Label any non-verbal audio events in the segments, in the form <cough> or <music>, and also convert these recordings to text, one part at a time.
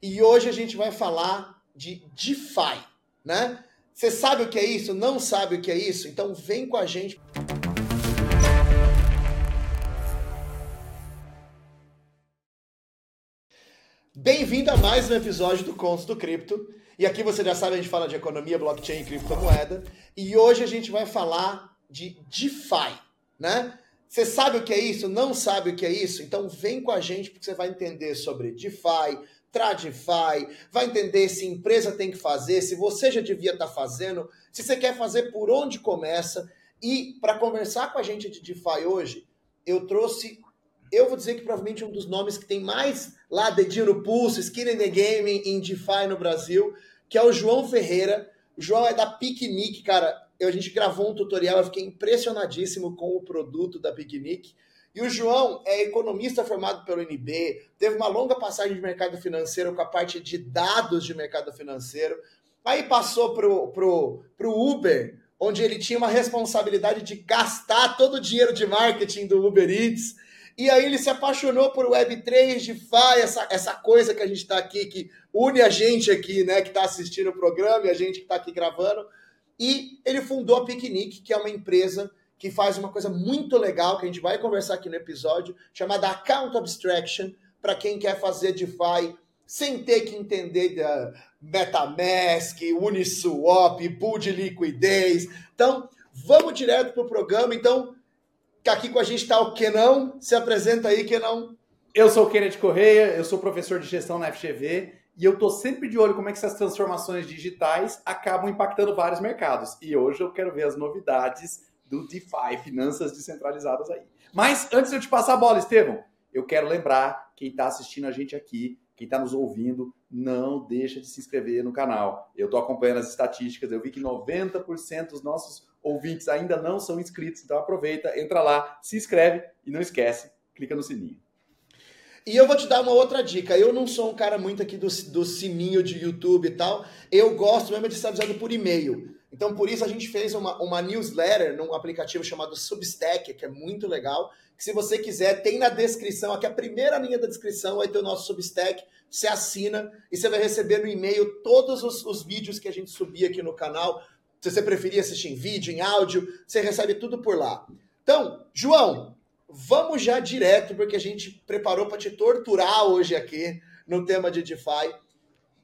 E hoje a gente vai falar de DeFi, né? Você sabe o que é isso? Não sabe o que é isso? Então vem com a gente. Bem-vindo a mais um episódio do Contos do Cripto. E aqui você já sabe, a gente fala de economia, blockchain e criptomoeda. E hoje a gente vai falar de DeFi, né? Você sabe o que é isso? Não sabe o que é isso? Então vem com a gente porque você vai entender sobre DeFi, Tradify, vai entender se empresa tem que fazer, se você já devia estar tá fazendo, se você quer fazer por onde começa. E para conversar com a gente de DeFi hoje, eu trouxe, eu vou dizer que provavelmente um dos nomes que tem mais lá dedinho no pulso, skin in the game em DeFi no Brasil, que é o João Ferreira. O João é da Picnic, cara. Eu, a gente gravou um tutorial, eu fiquei impressionadíssimo com o produto da Picnic. E o João é economista formado pelo NB, teve uma longa passagem de mercado financeiro com a parte de dados de mercado financeiro. Aí passou pro, pro, pro Uber, onde ele tinha uma responsabilidade de gastar todo o dinheiro de marketing do Uber Eats. E aí ele se apaixonou por Web3, DeFi, essa, essa coisa que a gente está aqui, que une a gente aqui, né, que está assistindo o programa e a gente que está aqui gravando. E ele fundou a Picnic, que é uma empresa que faz uma coisa muito legal que a gente vai conversar aqui no episódio, chamada Account Abstraction, para quem quer fazer DeFi sem ter que entender da MetaMask, Uniswap, pool de liquidez. Então, vamos direto para o programa. Então, aqui com a gente está o Kenão. Se apresenta aí, Kenão. Eu sou o Kenneth Correia, eu sou professor de gestão na FGV e eu estou sempre de olho como é que essas transformações digitais acabam impactando vários mercados. E hoje eu quero ver as novidades do DeFi, finanças descentralizadas aí. Mas antes de eu te passar a bola, Estevão, eu quero lembrar quem está assistindo a gente aqui, quem está nos ouvindo, não deixa de se inscrever no canal. Eu estou acompanhando as estatísticas, eu vi que 90% dos nossos ouvintes ainda não são inscritos, então aproveita, entra lá, se inscreve e não esquece, clica no sininho. E eu vou te dar uma outra dica. Eu não sou um cara muito aqui do, do sininho de YouTube e tal. Eu gosto mesmo de estar avisando por e-mail. Então, por isso, a gente fez uma, uma newsletter num aplicativo chamado Substack, que é muito legal. Que se você quiser, tem na descrição, aqui a primeira linha da descrição vai ter o nosso Substack. Você assina e você vai receber no e-mail todos os, os vídeos que a gente subir aqui no canal. Se você preferir assistir em vídeo, em áudio, você recebe tudo por lá. Então, João, vamos já direto, porque a gente preparou para te torturar hoje aqui no tema de DeFi.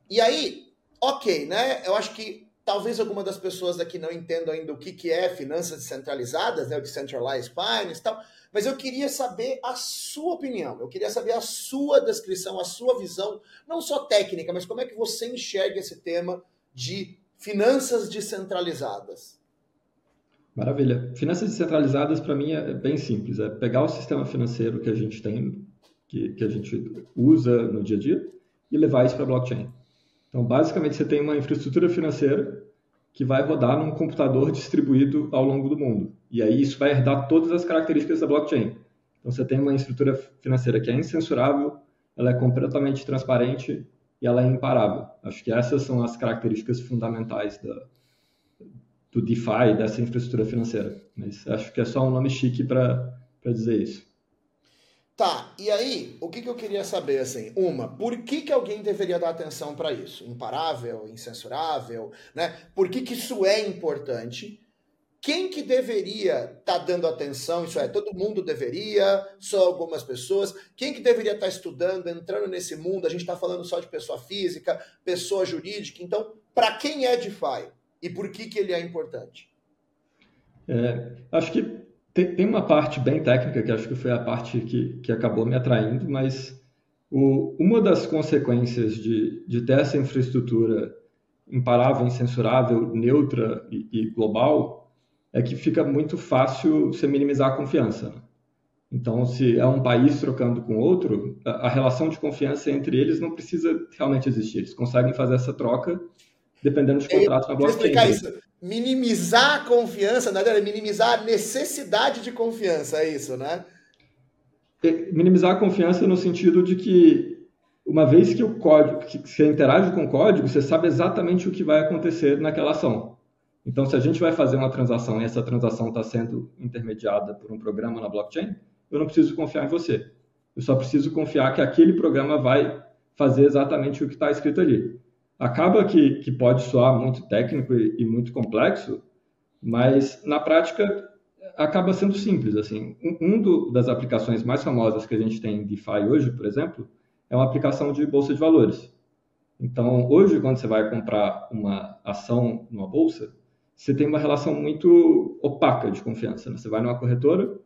E aí, ok, né? Eu acho que Talvez alguma das pessoas daqui não entendam ainda o que, que é finanças descentralizadas, né, o Decentralized Finance e tal, mas eu queria saber a sua opinião, eu queria saber a sua descrição, a sua visão, não só técnica, mas como é que você enxerga esse tema de finanças descentralizadas. Maravilha. Finanças descentralizadas, para mim, é bem simples. É pegar o sistema financeiro que a gente tem, que, que a gente usa no dia a dia, e levar isso para a blockchain. Então, basicamente, você tem uma infraestrutura financeira que vai rodar num computador distribuído ao longo do mundo. E aí isso vai herdar todas as características da blockchain. Então, você tem uma estrutura financeira que é incensurável, ela é completamente transparente e ela é imparável. Acho que essas são as características fundamentais da, do DeFi, dessa infraestrutura financeira. Mas acho que é só um nome chique para dizer isso. Tá, e aí, o que, que eu queria saber, assim, uma, por que, que alguém deveria dar atenção para isso? Imparável, incensurável, né? Por que, que isso é importante? Quem que deveria estar tá dando atenção? Isso é, todo mundo deveria, só algumas pessoas. Quem que deveria estar tá estudando, entrando nesse mundo? A gente está falando só de pessoa física, pessoa jurídica. Então, para quem é DeFi? E por que, que ele é importante? É, acho que tem, tem, uma parte bem técnica, que acho que foi a parte que, que acabou me atraindo, mas o, uma das consequências de, de ter essa infraestrutura imparável, incensurável, neutra e, e global é que fica muito fácil você minimizar a confiança. Né? Então, se é um país trocando com outro, a, a relação de confiança entre eles não precisa realmente existir. Eles conseguem fazer essa troca dependendo dos contratos na blockchain. Explicar isso minimizar a confiança, na verdade, minimizar a necessidade de confiança, é isso, né? É, minimizar a confiança no sentido de que uma vez que o código, que você interage com o código, você sabe exatamente o que vai acontecer naquela ação. Então, se a gente vai fazer uma transação e essa transação está sendo intermediada por um programa na blockchain, eu não preciso confiar em você. Eu só preciso confiar que aquele programa vai fazer exatamente o que está escrito ali. Acaba que, que pode soar muito técnico e, e muito complexo, mas na prática acaba sendo simples. Assim, um, do, das aplicações mais famosas que a gente tem em DeFi hoje, por exemplo, é uma aplicação de bolsa de valores. Então, hoje, quando você vai comprar uma ação numa bolsa, você tem uma relação muito opaca de confiança. Né? Você vai numa corretora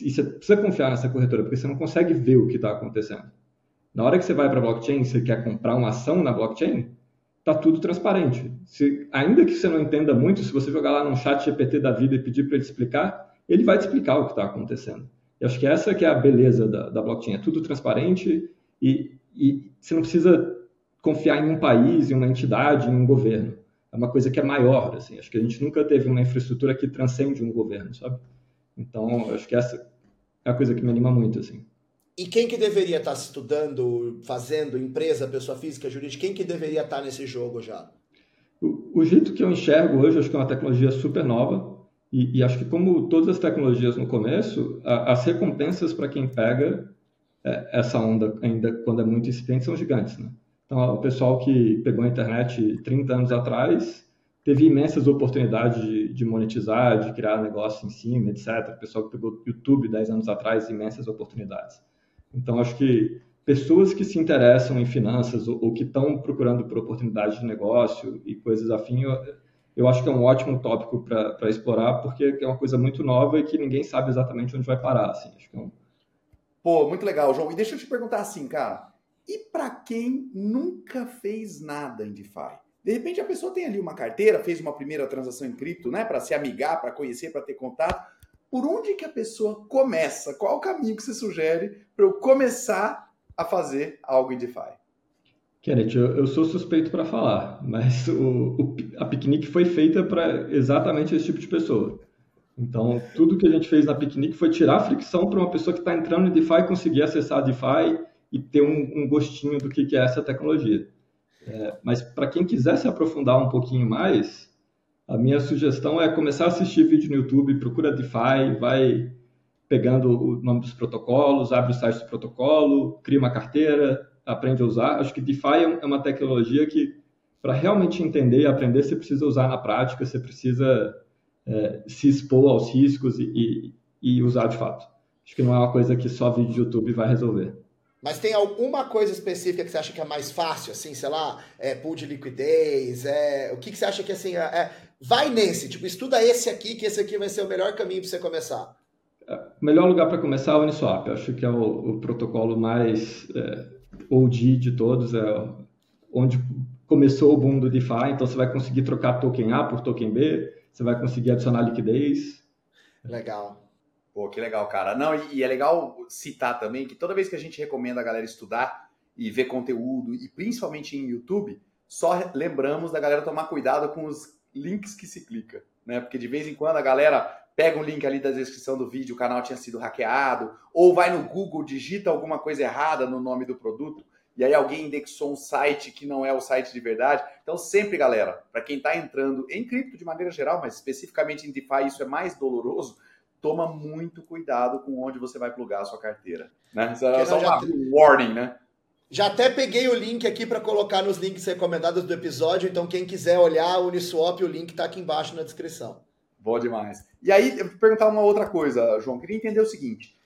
e você precisa confiar nessa corretora, porque você não consegue ver o que está acontecendo. Na hora que você vai para a blockchain, você quer comprar uma ação na blockchain, está tudo transparente. Se, ainda que você não entenda muito, se você jogar lá num chat GPT da vida e pedir para ele explicar, ele vai te explicar o que está acontecendo. E acho que essa que é a beleza da, da blockchain, é tudo transparente e, e você não precisa confiar em um país, em uma entidade, em um governo. É uma coisa que é maior, assim. Acho que a gente nunca teve uma infraestrutura que transcende um governo, sabe? Então, acho que essa é a coisa que me anima muito, assim. E quem que deveria estar estudando, fazendo, empresa, pessoa física, jurídica, quem que deveria estar nesse jogo já? O, o jeito que eu enxergo hoje, acho que é uma tecnologia super nova, e, e acho que como todas as tecnologias no começo, a, as recompensas para quem pega é, essa onda, ainda quando é muito incipiente, são gigantes, né? Então, o pessoal que pegou a internet 30 anos atrás teve imensas oportunidades de, de, monetizar, de criar negócio em cima, etc. O pessoal que pegou YouTube 10 anos atrás, imensas oportunidades. Então, acho que pessoas que se interessam em finanças ou, ou que estão procurando por oportunidades de negócio e coisas afins, eu, eu acho que é um ótimo tópico para explorar, porque é uma coisa muito nova e que ninguém sabe exatamente onde vai parar. Assim. Acho que é um... Pô, muito legal, João. E deixa eu te perguntar assim, cara. E para quem nunca fez nada em DeFi? De repente a pessoa tem ali uma carteira, fez uma primeira transação em cripto, né, para se amigar, para conhecer, para ter contato. Por onde que a pessoa começa? Qual o caminho que você sugere para eu começar a fazer algo em DeFi? Kenneth, eu, eu sou suspeito para falar, mas <laughs> o, o, a piquenique foi feita para exatamente esse tipo de pessoa. Então, tudo que a gente fez na piquenique foi tirar a fricção para uma pessoa que está entrando em DeFi conseguir acessar a DeFi e ter um, um gostinho do que, que é essa tecnologia. É, mas para quem quiser se aprofundar um pouquinho mais, a minha sugestão é começar a assistir vídeo no YouTube, procura DeFi, vai pegando o nome dos protocolos, abre o site do protocolo, cria uma carteira, aprende a usar. Acho que DeFi é, é uma tecnologia que, para realmente entender e aprender, você precisa usar na prática, você precisa é, se expor aos riscos e, e, e usar de fato. Acho que não é uma coisa que só vídeo de YouTube vai resolver. Mas tem alguma coisa específica que você acha que é mais fácil, assim, sei lá, é pool de liquidez, é, o que, que você acha que assim, é, é, vai nesse, tipo, estuda esse aqui, que esse aqui vai ser o melhor caminho para você começar. É, o melhor lugar para começar é o Uniswap, eu acho que é o, o protocolo mais é, OG de todos, é onde começou o boom do DeFi, então você vai conseguir trocar token A por token B, você vai conseguir adicionar liquidez. Legal. Pô, que legal, cara. Não, e, e, é legal citar também que toda vez que a gente recomenda a galera estudar e ver conteúdo, e principalmente em YouTube, só lembramos da galera tomar cuidado com os links que se clica, né? Porque de vez em quando a galera pega um link ali da descrição do vídeo, o canal tinha sido hackeado, ou vai no Google, digita alguma coisa errada no nome do produto, e aí alguém indexou um site que não é o site de verdade. Então, sempre, galera, para quem está entrando em cripto de maneira geral, mas especificamente em DeFi, isso é mais doloroso toma muito cuidado com onde você vai plugar a sua carteira. Né? Isso é só uma warning, né? Já até peguei o link aqui para colocar nos links recomendados do episódio, então quem quiser olhar o Uniswap, o link está aqui embaixo na descrição. Boa demais. E aí, eu vou perguntar uma outra coisa, João. Queria entender o seguinte.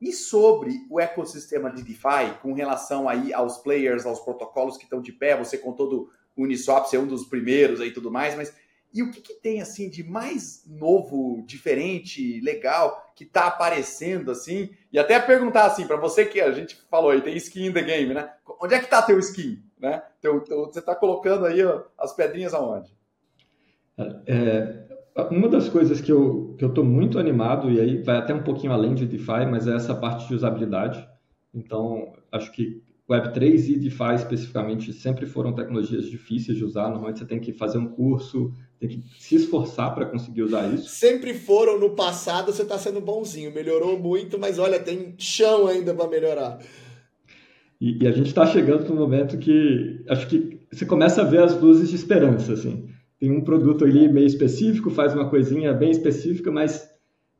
E sobre o ecossistema de DeFi, com relação aí aos players, aos protocolos que estão de pé, você contou do Uniswap ser um dos primeiros aí tudo mais, mas e o que, que, tem assim de mais novo, diferente, legal que tá aparecendo assim? E até perguntar assim para você que a gente falou aí tem skin in the game, né? Onde é que tá teu skin, né? Teu, teu, você tá colocando aí ó, as pedrinhas aonde? É, uma das coisas que eu que eu muito animado e aí vai até um pouquinho além de DeFi, mas é essa parte de usabilidade. Então acho que Web3 e DeFi especificamente sempre foram tecnologias difíceis de usar. Normalmente você tem que fazer um curso, tem que se esforçar para conseguir usar isso. Sempre foram no passado, você está sendo bonzinho. Melhorou muito, mas olha, tem chão ainda para melhorar. E, e, a gente está chegando no momento que acho que você começa a ver as luzes de esperança. Assim. Tem um produto ali meio específico, faz uma coisinha bem específica, mas.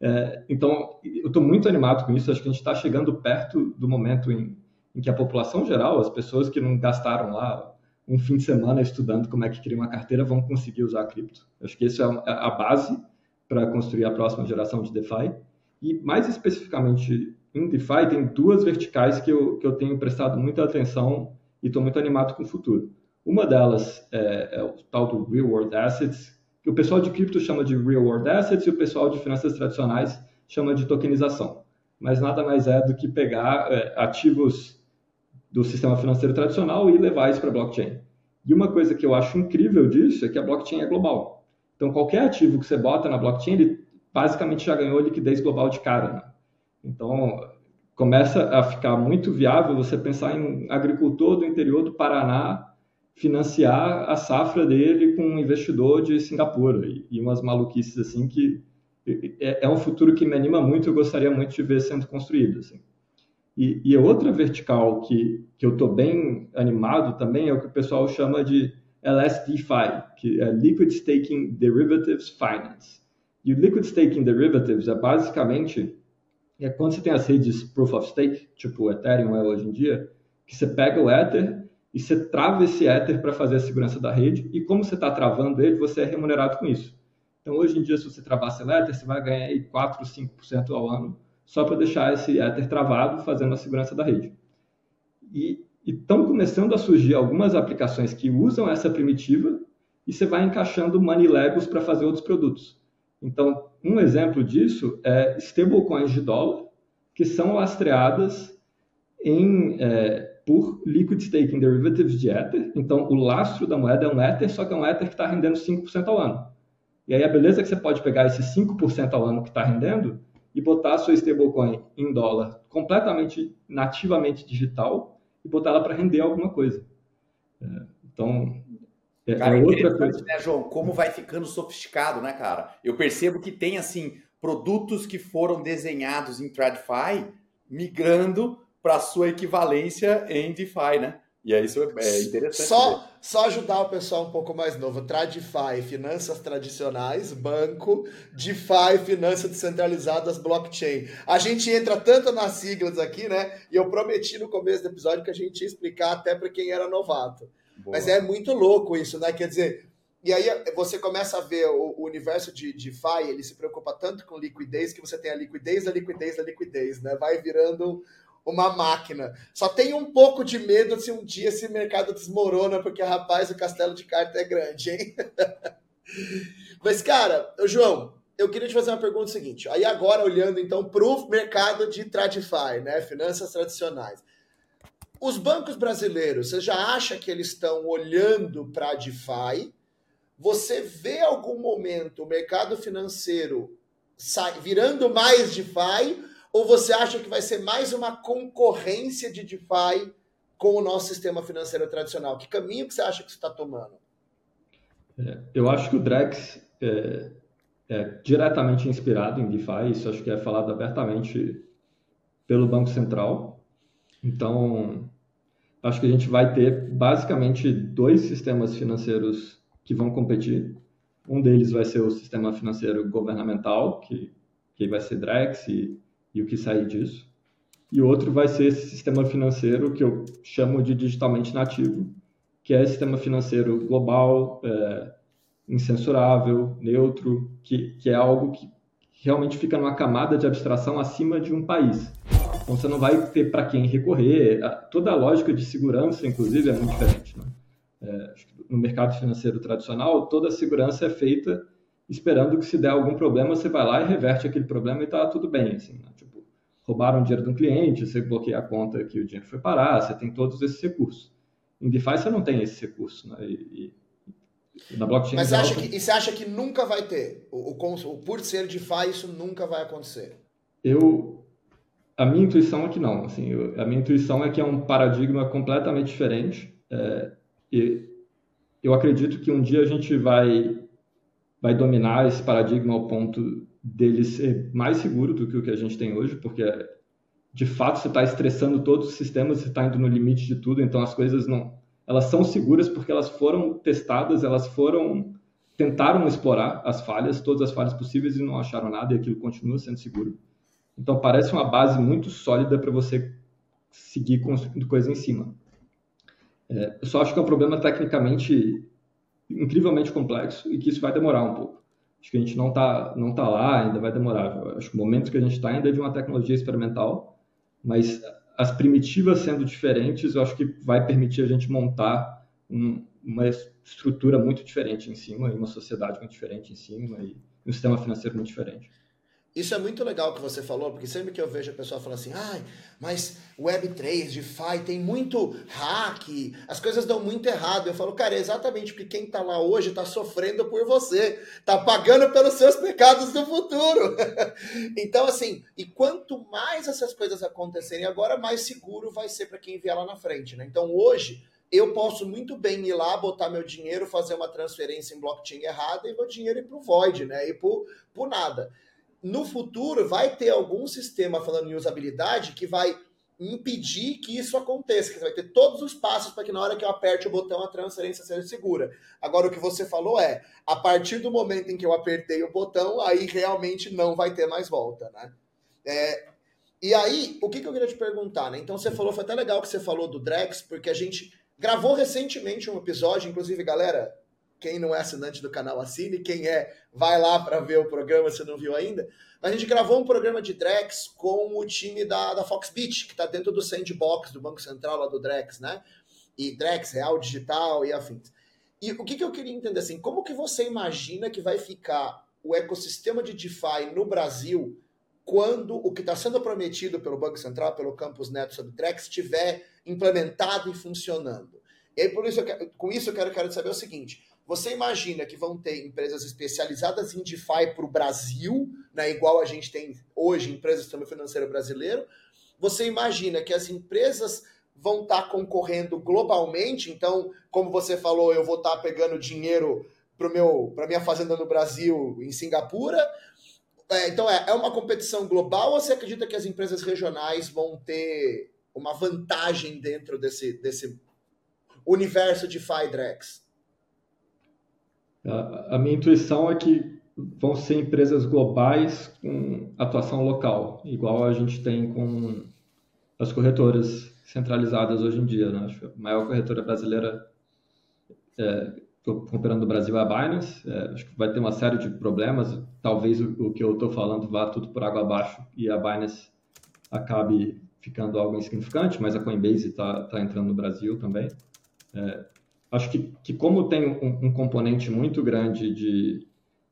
É, então, eu estou muito animado com isso. Acho que a gente está chegando perto do momento em em que a população geral, as pessoas que não gastaram lá um fim de semana estudando como é que cria uma carteira, vão conseguir usar a cripto. Acho que isso é a base para construir a próxima geração de DeFi. E mais especificamente em DeFi, tem duas verticais que eu, que eu tenho prestado muita atenção e estou muito animado com o futuro. Uma delas é, é, o tal do Real World Assets, que o pessoal de cripto chama de Real World Assets e o pessoal de finanças tradicionais chama de tokenização. Mas nada mais é do que pegar é, ativos do sistema financeiro tradicional e levar isso para a blockchain. E uma coisa que eu acho incrível disso é que a blockchain é global. Então, qualquer ativo que você bota na blockchain, ele basicamente já ganhou liquidez global de cara. Né? Então, começa a ficar muito viável você pensar em agricultor do interior do Paraná financiar a safra dele com um investidor de Singapura e, e umas maluquices assim que é, é, um futuro que me anima muito eu gostaria muito de ver sendo construído. Assim. E, e outra vertical que, que eu estou bem animado também é o que o pessoal chama de LSDFi, que é Liquid Staking Derivatives Finance. E o Liquid Staking Derivatives é basicamente é quando você tem as redes Proof of Stake, tipo o Ethereum é hoje em dia, que você pega o Ether e você trava esse Ether para fazer a segurança da rede, e como você está travando ele, você é remunerado com isso. Então, hoje em dia, se você travar esse Ether, você vai ganhar aí 4, 5% ao ano só para deixar esse Ether travado, fazendo a segurança da rede. E estão começando a surgir algumas aplicações que usam essa primitiva e você vai encaixando Money Legos para fazer outros produtos. Então, um exemplo disso é stablecoins de dólar, que são lastreadas em, é, por liquid staking derivatives de Ether. Então, o lastro da moeda é um Ether, só que é um Ether que está rendendo 5% ao ano. E aí a beleza é que você pode pegar esse 5% ao ano que está rendendo e botar a sua stablecoin em dólar completamente nativamente digital e botar ela para render alguma coisa. É, então, é, cara, é outra coisa. Né, João? Como vai ficando sofisticado, né, cara? Eu percebo que tem, assim, produtos que foram desenhados em TradFi migrando para sua equivalência em DeFi, né? E é isso é interessante. Só, só ajudar o pessoal um pouco mais novo. TradFi, finanças tradicionais, banco, DeFi, finanças descentralizadas, blockchain. A gente entra tanto nas siglas aqui, né? E eu prometi no começo do episódio que a gente ia explicar até para quem era novato. Boa. Mas é muito louco isso, né? Quer dizer, e aí você começa a ver o, o universo de DeFi, ele se preocupa tanto com liquidez que você tem a liquidez, a liquidez, a liquidez, né? Vai virando uma máquina. Só tem um pouco de medo se um dia esse mercado desmorona, porque, rapaz, o castelo de carta é grande, hein? <laughs> Mas, cara, João, eu queria te fazer uma pergunta seguinte. Aí agora, olhando então para o mercado de TradFi, né? Finanças tradicionais. Os bancos brasileiros, você já acha que eles estão olhando para DeFi? Você vê algum momento o mercado financeiro virando mais DeFi ou você acha que vai ser mais uma concorrência de DeFi com o nosso sistema financeiro tradicional? Que caminho que você acha que você está tomando? É, eu acho que o Drex é, é, diretamente inspirado em DeFi, isso acho que é falado abertamente pelo Banco Central. Então, acho que a gente vai ter basicamente dois sistemas financeiros que vão competir. Um deles vai ser o sistema financeiro governamental, que, que vai ser Drex e e o que sair disso. E outro vai ser esse sistema financeiro que eu chamo de digitalmente nativo, que é sistema financeiro global, é, incensurável, neutro, que, que é algo que realmente fica numa camada de abstração acima de um país. Então você não vai ter para quem recorrer. Toda a lógica de segurança, inclusive, é muito diferente. Né? É, no mercado financeiro tradicional, toda a segurança é feita esperando que se der algum problema, você vai lá e reverte aquele problema e está tudo bem. Assim, né? tipo, roubaram dinheiro de um cliente, você bloqueia a conta que o dinheiro foi parar, você tem todos esses recursos. Em DeFi você não tem esse recurso, né? E, e na blockchain... Mas você acha que, e você acha que nunca vai ter? O, o, o, por ser DeFi, isso nunca vai acontecer? Eu... A minha intuição é que não. Assim, eu, a minha intuição é que é um paradigma completamente diferente. É, e eu acredito que um dia a gente vai vai dominar esse paradigma ao ponto dele ser mais seguro do que o que a gente tem hoje, porque de fato você está estressando todos os sistemas, você está indo no limite de tudo, então as coisas não, elas são seguras porque elas foram testadas, elas foram tentaram explorar as falhas, todas as falhas possíveis e não acharam nada e aquilo continua sendo seguro. Então parece uma base muito sólida para você seguir construindo coisa em cima. É, eu só acho que é um problema tecnicamente incrivelmente complexo e que isso vai demorar um pouco. Acho que a gente não está não tá lá, ainda vai demorar. Eu acho que o momento que a gente está ainda é de uma tecnologia experimental, mas as primitivas sendo diferentes, eu acho que vai permitir a gente montar um, uma estrutura muito diferente em cima, e uma sociedade muito diferente em cima, e um sistema financeiro muito diferente. Isso é muito legal que você falou, porque sempre que eu vejo a pessoa falando assim, ai, mas Web3, DeFi, tem muito hack, as coisas dão muito errado. Eu falo, cara, é exatamente porque quem está lá hoje está sofrendo por você, está pagando pelos seus pecados do futuro. <laughs> então, assim, e quanto mais essas coisas acontecerem agora, mais seguro vai ser para quem vier lá na frente, né? Então, hoje, eu posso muito bem ir lá, botar meu dinheiro, fazer uma transferência em blockchain errada e meu dinheiro ir para o void, né? E por, por nada no futuro vai ter algum sistema falando em usabilidade que vai impedir que isso aconteça, que você vai ter todos os passos para que na hora que eu aperte o botão a transferência seja segura. Agora o que você falou é, a partir do momento em que eu apertei o botão, aí realmente não vai ter mais volta, né? É, e aí, o que, que eu queria te perguntar, né? Então você falou, foi até legal que você falou do Drex, porque a gente gravou recentemente um episódio, inclusive, galera, quem não é assinante do canal assine, quem é, vai lá para ver o programa se não viu ainda. A gente gravou um programa de Drex com o time da, da Foxbit, que está dentro do sandbox do Banco Central lá do Drex, né? E Drex, Real Digital e afins. E o que, que eu queria entender assim, como que você imagina que vai ficar o ecossistema de DeFi no Brasil quando o que está sendo prometido pelo Banco Central, pelo Campus Neto sobre Drex, estiver implementado e funcionando? E aí, por isso, quero, com isso, eu quero, quero saber o seguinte: você imagina que vão ter empresas especializadas em DeFi para o Brasil, né, igual a gente tem hoje empresas do sistema financeiro brasileiro? Você imagina que as empresas vão estar tá concorrendo globalmente? Então, como você falou, eu vou estar tá pegando dinheiro para minha fazenda no Brasil, em Singapura? É, então, é, é uma competição global ou você acredita que as empresas regionais vão ter uma vantagem dentro desse, desse universo de FIDREX? A, minha intuição é que vão ser empresas globais com atuação local, igual a gente tem com as corretoras centralizadas hoje em dia. Né? A maior corretora brasileira é, comparando no Brasil é a Binance. É, acho que vai ter uma série de problemas. Talvez o, o que eu estou falando vá tudo por água abaixo e a Binance acabe ficando algo insignificante, mas a Coinbase está tá entrando no Brasil também. É, acho que, que como tem um, um componente muito grande de,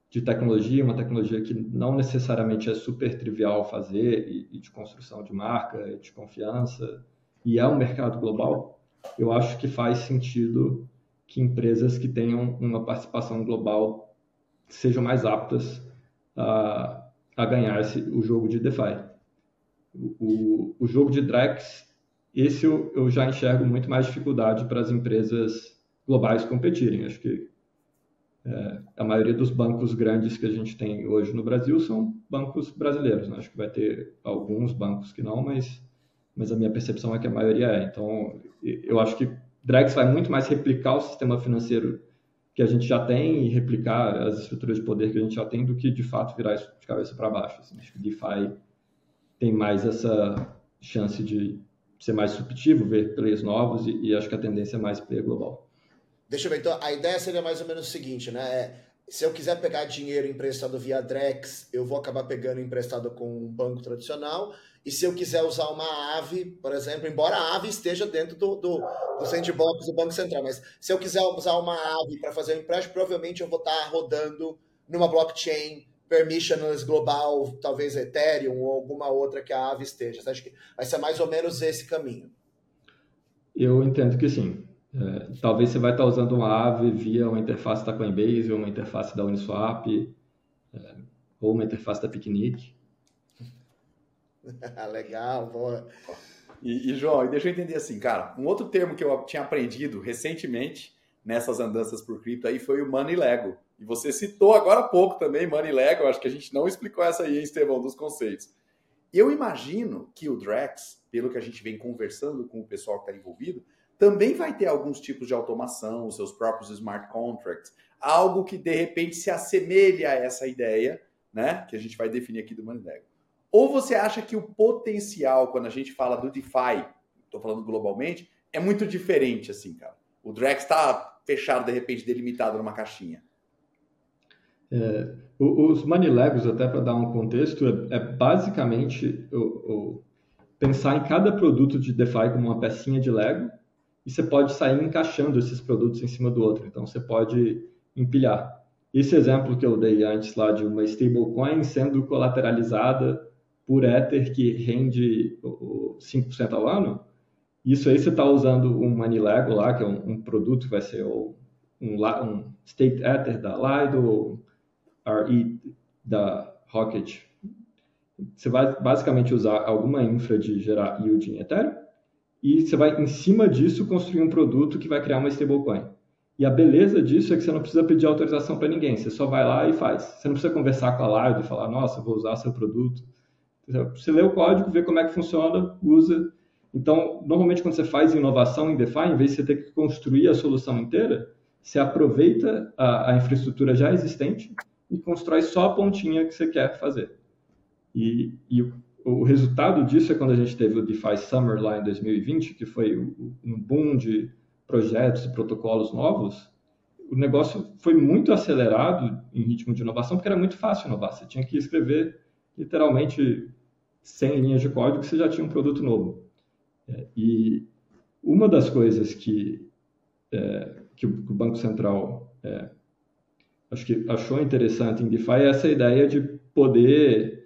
de tecnologia, uma tecnologia que não necessariamente é super trivial fazer, e, e de construção de marca, de confiança, e é um mercado global, eu acho que faz sentido que empresas que tenham uma participação global sejam mais aptas a, a ganhar esse, o jogo de DeFi. O, o, jogo de Drex, esse eu, eu já enxergo muito mais dificuldade para as empresas globais competirem. Acho que é, a maioria dos bancos grandes que a gente tem hoje no Brasil são bancos brasileiros. Né? Acho que vai ter alguns bancos que não, mas, mas a minha percepção é que a maioria é. Então, eu acho que Drex vai muito mais replicar o sistema financeiro que a gente já tem e replicar as estruturas de poder que a gente já tem do que, de fato, virar isso de cabeça para baixo. Assim. Acho que DeFi tem mais essa chance de ser mais subjetivo, ver players novos e, e acho que a tendência é mais player global. Deixa eu ver, então a ideia seria mais ou menos o seguinte, né? É, se eu quiser pegar dinheiro emprestado via Drex, eu vou acabar pegando emprestado com um banco tradicional. E se eu quiser usar uma AVE, por exemplo, embora a AVE esteja dentro do, do, do sandbox do Banco Central, mas se eu quiser usar uma AVE para fazer um empréstimo, provavelmente eu vou estar rodando numa blockchain permissionless global, talvez Ethereum ou alguma outra que a AVE esteja. Acha que vai ser mais ou menos esse caminho? Eu entendo que sim. É, talvez você vai estar usando uma AVE via uma interface da Coinbase ou uma interface da Uniswap é, ou uma interface da Picnic. <laughs> Legal, boa. E, e, João, deixa eu entender assim, cara, um outro termo que eu tinha aprendido recentemente nessas andanças por cripto aí foi o Money Lego. E você citou agora há pouco também Money Lego, acho que a gente não explicou essa aí, Estevão, dos conceitos. Eu imagino que o Drex, pelo que a gente vem conversando com o pessoal que está envolvido, também vai ter alguns tipos de automação, os seus próprios smart contracts, algo que de repente se assemelha a essa ideia, né, que a gente vai definir aqui do Moneynego. Ou você acha que o potencial, quando a gente fala do DeFi, tô falando globalmente, é muito diferente, assim, cara. O Drex está fechado, de repente, delimitado numa caixinha. É, os money legos, até para dar um contexto, é, é basicamente o, o, pensar em cada produto de DeFi como uma pecinha de Lego e você pode sair encaixando esses produtos em cima do outro. Então, você pode empilhar. Esse exemplo que eu dei antes lá de uma stablecoin sendo colateralizada por Ether que rende 5% ao ano, isso aí você está usando um Money Lego lá, que é um, um produto que vai ser um, um State Ether da Lido ou RE da Rocket. Você vai basicamente usar alguma infra de gerar yield em Ethereum e você vai, em cima disso, construir um produto que vai criar uma stablecoin. E a beleza disso é que você não precisa pedir autorização para ninguém, você só vai lá e faz. Você não precisa conversar com a Lido e falar, nossa, vou usar seu produto. Você lê o código, vê como é que funciona, usa. Então, normalmente quando você faz inovação em DeFi, em vez de você ter que construir a solução inteira, você aproveita a, a infraestrutura já existente e constrói só a pontinha que você quer fazer. E, e o, resultado disso é quando a gente teve o DeFi Summer lá em 2020, que foi um boom de projetos e protocolos novos. O negócio foi muito acelerado em ritmo de inovação, porque era muito fácil inovar. Você tinha que escrever literalmente 100 linhas de código, você já tinha um produto novo. É, e uma das coisas que, é, que, o, Banco Central é, acho que achou interessante em DeFi é essa ideia de poder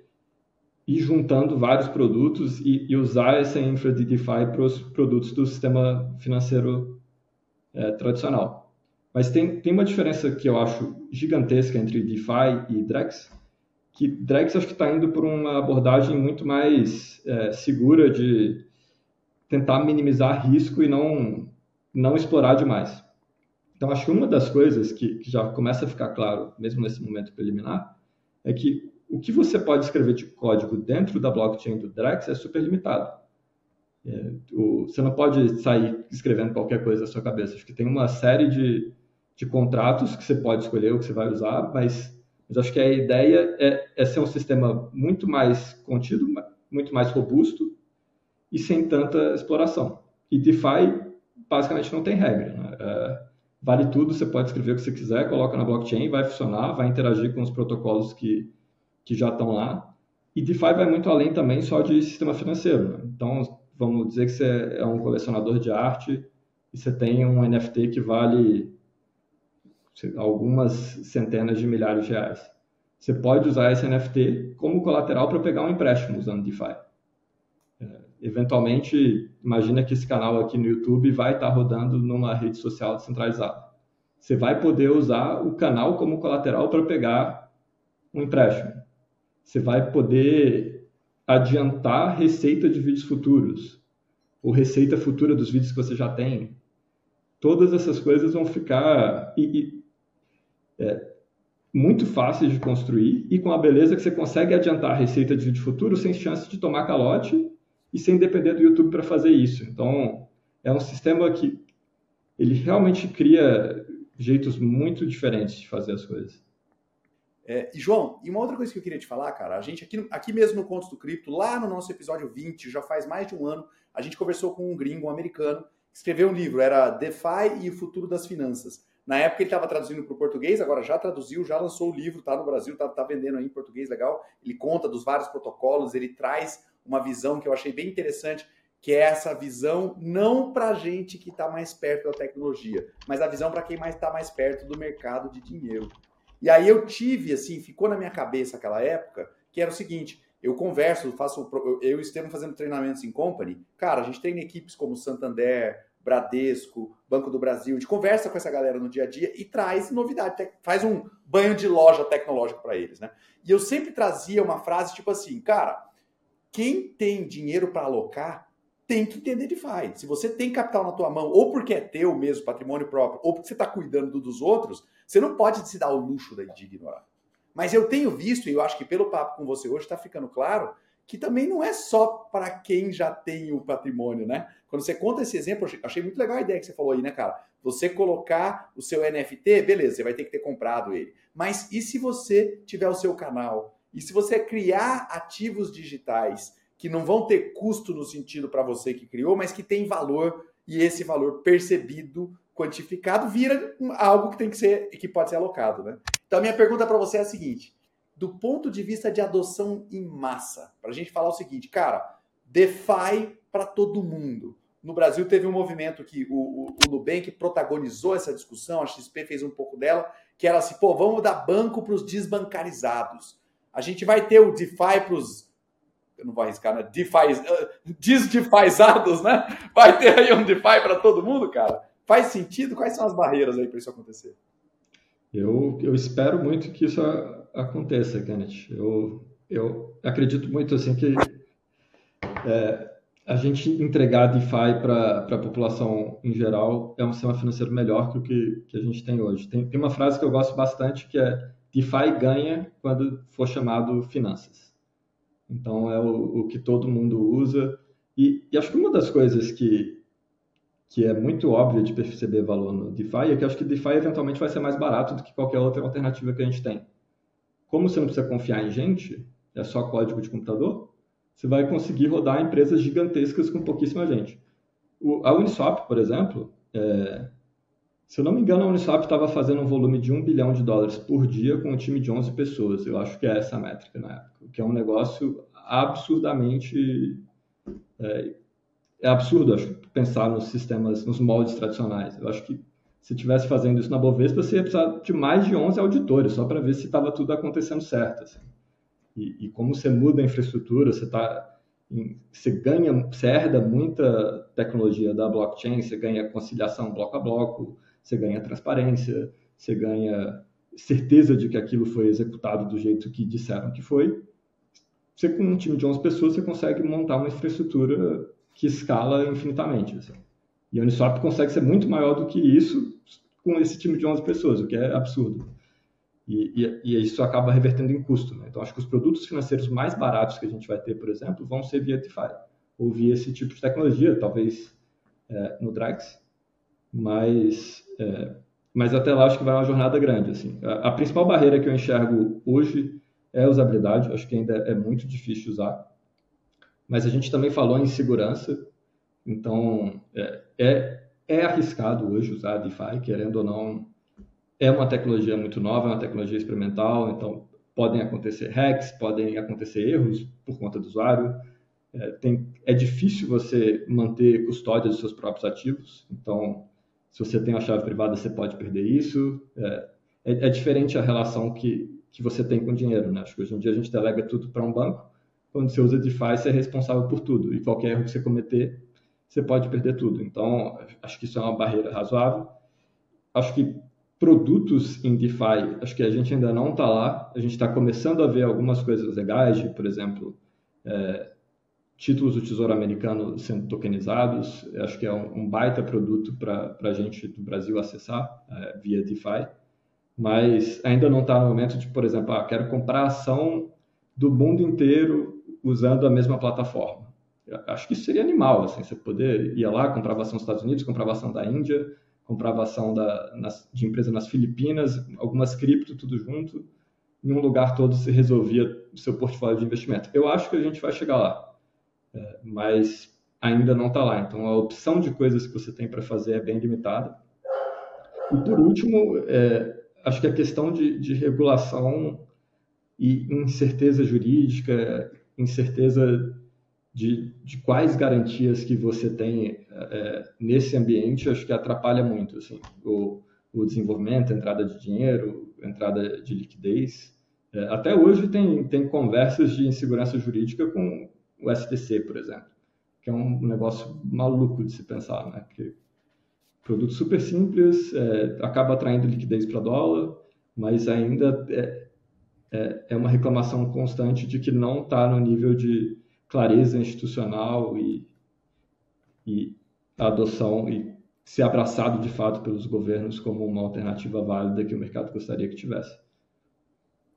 ir juntando vários produtos e, e usar essa infra de DeFi para os produtos do sistema financeiro é, tradicional. Mas tem, tem uma diferença que eu acho gigantesca entre DeFi e Drex, que Drex acho que está indo por uma abordagem muito mais é, segura de tentar minimizar risco e não, não explorar demais. Então, acho que uma das coisas que, que, já começa a ficar claro, mesmo nesse momento preliminar, é que o que você pode escrever de código dentro da blockchain do Drex é super limitado. É, o, você não pode sair escrevendo qualquer coisa na sua cabeça. Acho que tem uma série de, de contratos que você pode escolher o que você vai usar, mas mas acho que a ideia é, é ser um sistema muito mais contido, muito mais robusto e sem tanta exploração. E DeFi basicamente não tem regra. Né? É, vale tudo, você pode escrever o que você quiser, coloca na blockchain, vai funcionar, vai interagir com os protocolos que, que já estão lá. E DeFi vai muito além também só de sistema financeiro. Né? Então, vamos dizer que você é um colecionador de arte e você tem um NFT que vale algumas centenas de milhares de reais. Você pode usar esse NFT como colateral para pegar um empréstimo usando DeFi. É, eventualmente, imagina que esse canal aqui no YouTube vai estar rodando numa rede social descentralizada. Você vai poder usar o canal como colateral para pegar um empréstimo. Você vai poder adiantar receita de vídeos futuros ou receita futura dos vídeos que você já tem. Todas essas coisas vão ficar. E, e é, muito fáceis de construir e com a beleza que você consegue adiantar a receita de vídeo futuro sem chance de tomar calote e sem depender do YouTube para fazer isso. Então, é um sistema que ele realmente cria jeitos muito diferentes de fazer as coisas. É, e João, e uma outra coisa que eu queria te falar, cara, a gente aqui, aqui mesmo no Contos do Cripto, lá no nosso episódio 20, já faz mais de um ano, a gente conversou com um gringo, um americano, que escreveu um livro, era DeFi e o Futuro das Finanças. Na época ele estava traduzindo para o português, agora já traduziu, já lançou o livro, está no Brasil, está tá vendendo aí em português, legal. Ele conta dos vários protocolos, ele traz uma visão que eu achei bem interessante, que é essa visão não para gente que está mais perto da tecnologia, mas a visão para quem mais está mais perto do mercado de dinheiro. E aí eu tive, assim, ficou na minha cabeça aquela época, que era o seguinte, eu converso, faço, eu e Estevam fazendo treinamentos em company, cara, a gente treina equipes como Santander, Bradesco, Banco do Brasil, a gente conversa com essa galera no dia a dia e traz novidade, faz um banho de loja tecnológico para eles, né? E eu sempre trazia uma frase tipo assim, cara, quem tem dinheiro para alocar tem que entender DeFi. Se você tem capital na tua mão, ou porque é teu mesmo, patrimônio próprio, ou porque você está cuidando dos outros, você não pode se dar o luxo de ignorar. Mas eu tenho visto, e eu acho que pelo papo com você hoje está ficando claro, que também não é só para quem já tem o patrimônio, né? Quando você conta esse exemplo, eu achei muito legal a ideia que você falou aí, né, cara? Você colocar o seu NFT, beleza, você vai ter que ter comprado ele. Mas e se você tiver o seu canal? E se você criar ativos digitais que não vão ter custo no sentido para você que criou, mas que tem valor e esse valor percebido, quantificado, vira algo que tem que ser que pode ser alocado, né? Então a minha pergunta para você é a seguinte: do ponto de vista de adoção em massa, para a gente falar o seguinte, cara, DeFi para todo mundo. No Brasil teve um movimento que o, o, o Nubank protagonizou essa discussão, a XP fez um pouco dela, que era assim, pô, vamos dar banco para os desbancarizados. A gente vai ter o DeFi para os eu não vou arriscar, né? DeFi, uh, desdefizados, né? Vai ter aí um DeFi para todo mundo, cara? Faz sentido? Quais são as barreiras aí para isso acontecer? Eu, eu espero muito que isso aconteça, Kenneth. Eu, eu acredito muito assim que é, a gente entregar DeFi para a população em geral é um sistema financeiro melhor que o que, que a gente tem hoje. Tem, tem uma frase que eu gosto bastante que é DeFi ganha quando for chamado finanças. Então é o, o que todo mundo usa. E, e, acho que uma das coisas que, que é muito óbvia de perceber valor no DeFi é que acho que DeFi eventualmente vai ser mais barato do que qualquer outra alternativa que a gente tem. Como você não precisa confiar em gente, é só código de computador, você vai conseguir rodar empresas gigantescas com pouquíssima gente. O, a Uniswap, por exemplo, é, se eu não me engano, a Uniswap estava fazendo um volume de 1 bilhão de dólares por dia com um time de 11 pessoas. Eu acho que é essa a métrica na época, que é um negócio absurdamente. É, é absurdo, acho, pensar nos sistemas, nos moldes tradicionais. Eu acho que se estivesse fazendo isso na Bovespa, você ia precisar de mais de 11 auditores, só para ver se estava tudo acontecendo certo. Assim. E, e, como você muda a infraestrutura, você, tá, você ganha, você herda muita tecnologia da blockchain, você ganha conciliação bloco a bloco, você ganha transparência, você ganha certeza de que aquilo foi executado do jeito que disseram que foi. Você, com um time de 11 pessoas, você consegue montar uma infraestrutura que escala infinitamente. Assim. E a Uniswap consegue ser muito maior do que isso com esse time de 11 pessoas, o que é absurdo. E, e, e isso acaba revertendo em custo. Né? Então, acho que os produtos financeiros mais baratos que a gente vai ter, por exemplo, vão ser via DeFi, ou via esse tipo de tecnologia, talvez é, no Drax, mas é, mas até lá acho que vai uma jornada grande. Assim. A, a, principal barreira que eu enxergo hoje é a usabilidade, acho que ainda é muito difícil usar. Mas a gente também falou em segurança, então é, é, é arriscado hoje usar DeFi, querendo ou não, é uma tecnologia muito nova, é uma tecnologia experimental, então podem acontecer hacks, podem acontecer erros por conta do usuário. É, tem, é difícil você manter custódia dos seus próprios ativos, então se você tem uma chave privada, você pode perder isso. É, é, é diferente a relação que, que você tem com o dinheiro. Né? Acho que hoje em dia a gente delega tudo para um banco. Quando você usa DeFi, você é responsável por tudo. E qualquer erro que você cometer, você pode perder tudo. Então, acho que isso é uma barreira razoável. Acho que produtos em DeFi, acho que a gente ainda não está lá. A gente está começando a ver algumas coisas legais, de, por exemplo, é, títulos do Tesouro Americano sendo tokenizados. Acho que é um, um baita produto para a gente do Brasil acessar é, via DeFi. Mas ainda não está no momento de, por exemplo, ah, quero comprar ação do mundo inteiro usando a mesma plataforma. Acho que isso seria animal, assim, você poder ir lá, comprava ação dos Estados Unidos, comprava ação da Índia, comprava ação da, nas, de empresa nas Filipinas, algumas cripto, tudo junto. Em um lugar todo se resolvia o seu portfólio de investimento. Eu acho que a gente vai chegar lá é, mas ainda não está lá. Então, a opção de coisas que você tem para fazer é bem limitada. E, por último, é, acho que a questão de, de, regulação e incerteza jurídica, incerteza de, de quais garantias que você tem é, nesse ambiente, acho que atrapalha muito assim, o, o desenvolvimento, a entrada de dinheiro, a entrada de liquidez. É, até hoje tem, tem conversas de insegurança jurídica com, o STC, por exemplo, que é um negócio maluco de se pensar, né? Que produto super simples, é, acaba atraindo liquidez para dólar, mas ainda é, é, é, uma reclamação constante de que não está no nível de clareza institucional e, e adoção e ser abraçado de fato pelos governos como uma alternativa válida que o mercado gostaria que tivesse.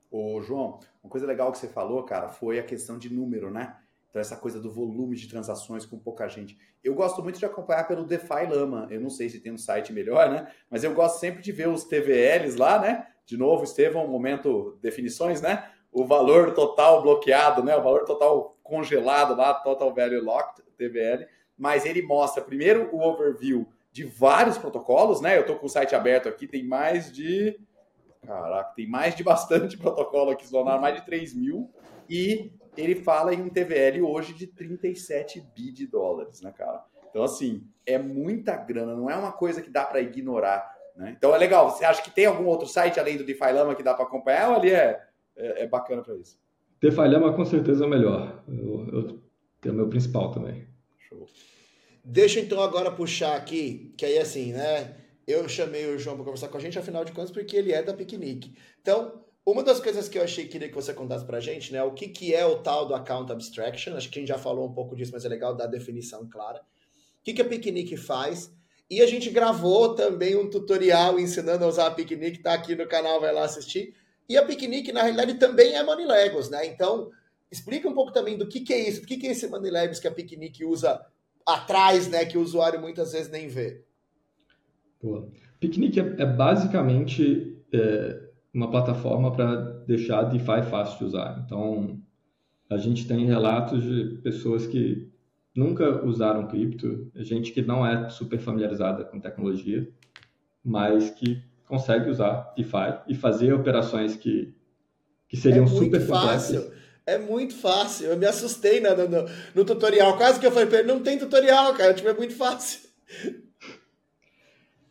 Ô, João, uma coisa legal que você falou, cara, foi a questão de número, né? Então, essa coisa do volume de transações com pouca gente. Eu gosto muito de acompanhar pelo DeFi Lama. Eu não sei se tem um site melhor, né? Mas eu gosto sempre de ver os TVLs lá, né? De novo, Estevão, momento definições, né? O valor total bloqueado, né? O valor total congelado lá, Total Value Locked, TVL, mas ele mostra primeiro o overview de vários protocolos, né? Eu estou com o site aberto aqui, tem mais de. Caraca, tem mais de bastante <laughs> protocolo aqui, Sonar, mais de 3 mil. E ele fala em um TVL hoje de 37 bi de dólares, né, cara? Então, assim, é muita grana, não é uma coisa que dá para ignorar. Né? Então é legal. Você acha que tem algum outro site além do DeFi Lama que dá para acompanhar ou ali é, é, é bacana para isso? DeFi Lama com certeza é o melhor. Eu, eu, é o meu principal também. Show. Deixa então agora puxar aqui, que aí assim, né? Eu chamei o João para conversar com a gente, afinal de contas, porque ele é da Piquenique. Então, uma das coisas que eu achei que queria que você contasse para a gente, né? O que, que é o tal do Account Abstraction? Acho que a gente já falou um pouco disso, mas é legal dar a definição clara. O que, que a Piquenique faz? E a gente gravou também um tutorial ensinando a usar a Picnic, tá aqui no canal, vai lá assistir. E a Picnic, na realidade, também é Money Legos, né? Então, explica um pouco também do que, que é isso, do que, que é esse Money Legos que a Picnic usa atrás, né? Que o usuário muitas vezes nem vê. Pô, Picnic é, é basicamente é, uma plataforma para deixar DeFi fácil de usar. Então, a gente tem relatos de pessoas que nunca usaram cripto, gente que não é super familiarizada com tecnologia, mas que consegue usar DeFi e fazer operações que, que seriam é super fácil. complexas. É muito fácil. Eu me assustei no, no, no tutorial. Quase que eu falei para ele, não tem tutorial, cara. Tipo, é muito fácil. <laughs>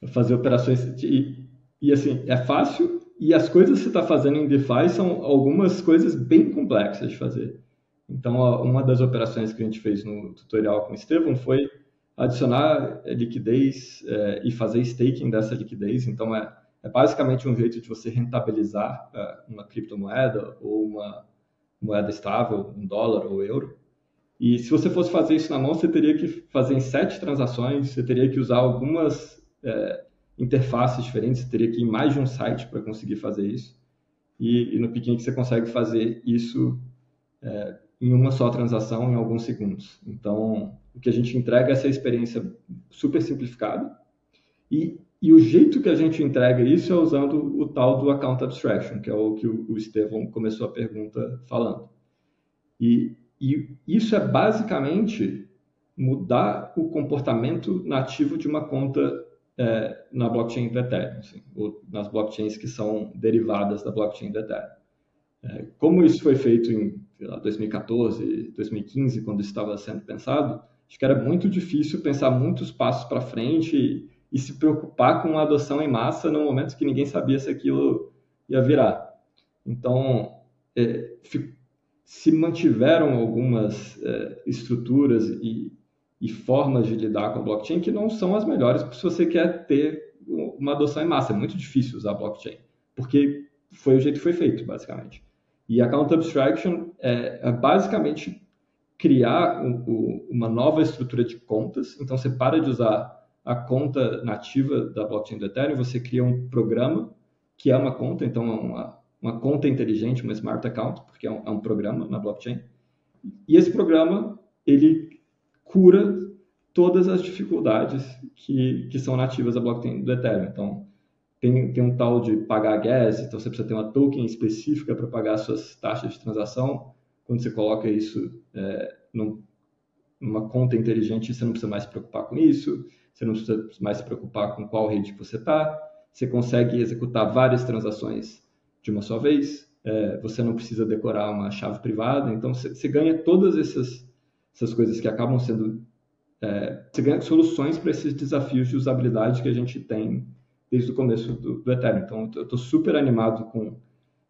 Fazer operações... E, e assim, é fácil e as coisas que você está fazendo em DeFi são algumas coisas bem complexas de fazer. Então, uma das operações que a gente fez no tutorial com o Estevam foi adicionar eh, liquidez é, e fazer staking dessa liquidez. Então, é, é, basicamente um jeito de você rentabilizar é, uma criptomoeda ou uma moeda estável, um dólar ou euro. E se você fosse fazer isso na mão, você teria que fazer em sete transações, você teria que usar algumas é, interfaces diferentes, você teria que ir em mais de um site para conseguir fazer isso. E, e no Picnic você consegue fazer isso em uma só transação em alguns segundos. Então, o que a gente entrega é essa experiência super simplificada e, e o jeito que a gente entrega isso é usando o tal do Account Abstraction, que é o que o, o Estevão começou a pergunta falando. E, e isso é basicamente mudar o comportamento nativo de uma conta é, na blockchain do Ethereum, assim, ou nas blockchains que são derivadas da blockchain do Ethereum. É, como isso foi feito em lá, 2014, 2015, quando estava sendo pensado, acho que era muito difícil pensar muitos passos para frente e, e, se preocupar com a adoção em massa no momento que ninguém sabia se aquilo ia virar. Então, é, se mantiveram algumas é, estruturas e, e, formas de lidar com a blockchain que não são as melhores se você quer ter uma adoção em massa. É muito difícil usar blockchain, porque foi o jeito que foi feito, basicamente. E Account Abstraction é, é basicamente criar um, um, uma nova estrutura de contas. Então, você para de usar a conta nativa da blockchain do Ethereum, você cria um programa que é uma conta, então uma, uma conta inteligente, uma smart account, porque é um, é um programa na blockchain. E esse programa, ele cura todas as dificuldades que, que são nativas da blockchain do Ethereum. Então, tem, tem um tal de pagar gas, então você precisa ter uma token específica para pagar suas taxas de transação. Quando você coloca isso é, num, numa conta inteligente, você não precisa mais se preocupar com isso, você não precisa mais se preocupar com qual rede que você está, você consegue executar várias transações de uma só vez, é, você não precisa decorar uma chave privada, então você, você ganha todas essas, essas coisas que acabam sendo. É, você ganha soluções para esses desafios de usabilidade que a gente tem desde o começo do, do Ethereum. Então, eu estou super animado com,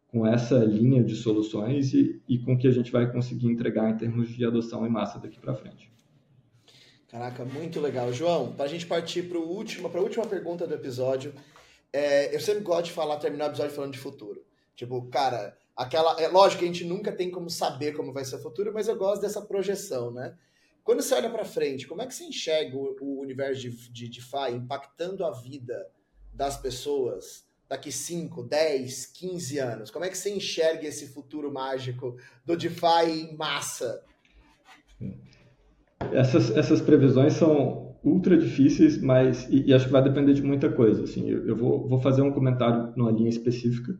com essa linha de soluções e, e com o que a gente vai conseguir entregar em termos de adoção em massa daqui para frente. Caraca, muito legal. João, para a gente partir para a última pergunta do episódio, é, eu sempre gosto de falar, terminar o episódio falando de futuro. Tipo, cara, aquela. É lógico que a gente nunca tem como saber como vai ser o futuro, mas eu gosto dessa projeção, né? Quando você olha para frente, como é que você enxerga o, o universo de, de DeFi impactando a vida das pessoas daqui 5, 10, 15 anos? Como é que você enxerga esse futuro mágico do DeFi em massa? Essas, essas previsões são ultra difíceis, mas e, e acho que vai depender de muita coisa. Assim, eu, eu vou, vou, fazer um comentário numa linha específica.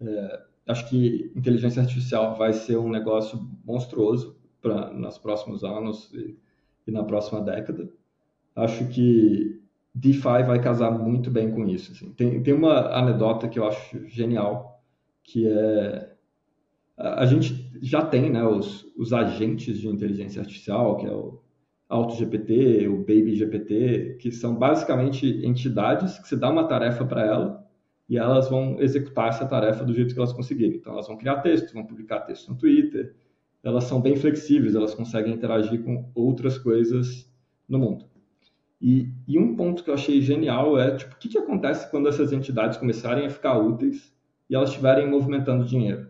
É, acho que inteligência artificial vai ser um negócio monstruoso para nos próximos anos e, e na próxima década. Acho que DeFi vai casar muito bem com isso. Assim. Tem, tem uma anedota que eu acho genial, que é a gente já tem né, os, os agentes de inteligência artificial, que é o AutoGPT, o BabyGPT, que são basicamente entidades que você dá uma tarefa para ela e elas vão executar essa tarefa do jeito que elas conseguirem. Então, elas vão criar texto, vão publicar texto no Twitter, elas são bem flexíveis, elas conseguem interagir com outras coisas no mundo. E, e um ponto que eu achei genial é, tipo, o que, que acontece quando essas entidades começarem a ficar úteis e elas estiverem movimentando dinheiro?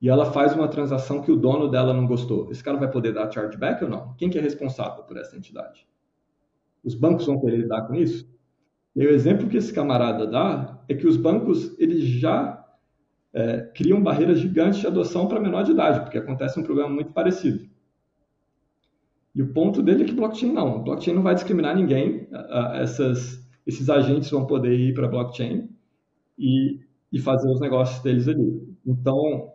e ela faz uma transação que o dono dela não gostou. Esse cara vai poder dar chargeback ou não? Quem que é responsável por essa entidade? Os bancos vão querer lidar com isso? E o exemplo que esse camarada dá é que os bancos eles já é, criam barreiras gigantes de adoção para menor de idade, porque acontece um problema muito parecido. E o ponto dele é que blockchain não. Blockchain não vai discriminar ninguém. Essas, esses agentes vão poder ir para blockchain e, e fazer os negócios deles ali. Então,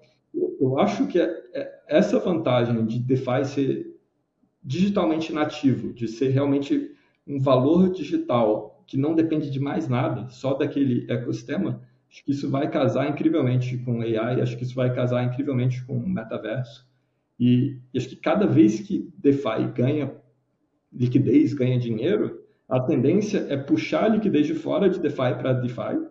eu acho que é, é, essa vantagem de DeFi ser digitalmente nativo, de ser realmente um valor digital que não depende de mais nada, só daquele ecossistema, acho que isso vai casar incrivelmente com AI, acho que isso vai casar incrivelmente com o metaverso. E, acho que cada vez que DeFi ganha liquidez, ganha dinheiro, a tendência é puxar a liquidez de fora de DeFi para DeFi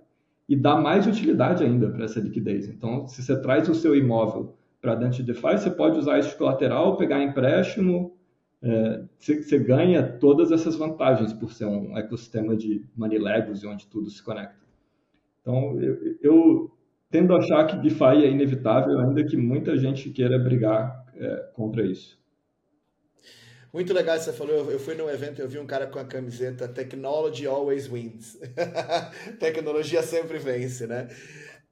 e dá mais utilidade ainda para essa liquidez. Então, se você traz o seu imóvel para dentro de DeFi, você pode usar isso de colateral, pegar empréstimo, é, você, você, ganha todas essas vantagens por ser um ecossistema de money legos e onde tudo se conecta. Então, eu, eu tendo a achar que DeFi é inevitável, ainda que muita gente queira brigar é, contra isso. Muito legal você falou. Eu fui num evento e eu vi um cara com a camiseta Technology Always Wins. <laughs> Tecnologia sempre vence, né?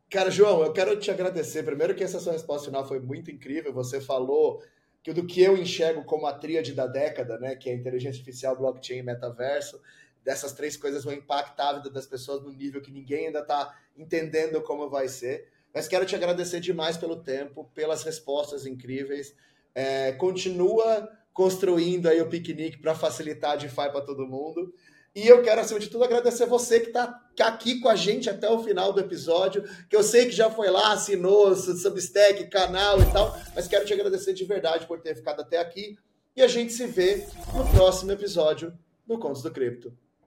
Cara, João, eu quero te agradecer. Primeiro que essa sua resposta final foi muito incrível. Você falou que do que eu enxergo como a tríade da década, né, que é inteligência artificial, blockchain e metaverso, dessas três coisas vão impactar a vida das pessoas no nível que ninguém ainda está entendendo como vai ser. Mas quero te agradecer demais pelo tempo, pelas respostas incríveis. É, continua construindo aí o piquenique para facilitar a DeFi para todo mundo. E eu quero, acima de tudo, agradecer você que está aqui com a gente até o final do episódio, que eu sei que já foi lá, assinou, Substack, canal e tal, mas quero te agradecer de verdade por ter ficado até aqui. E a gente se vê no próximo episódio do Contos do Cripto.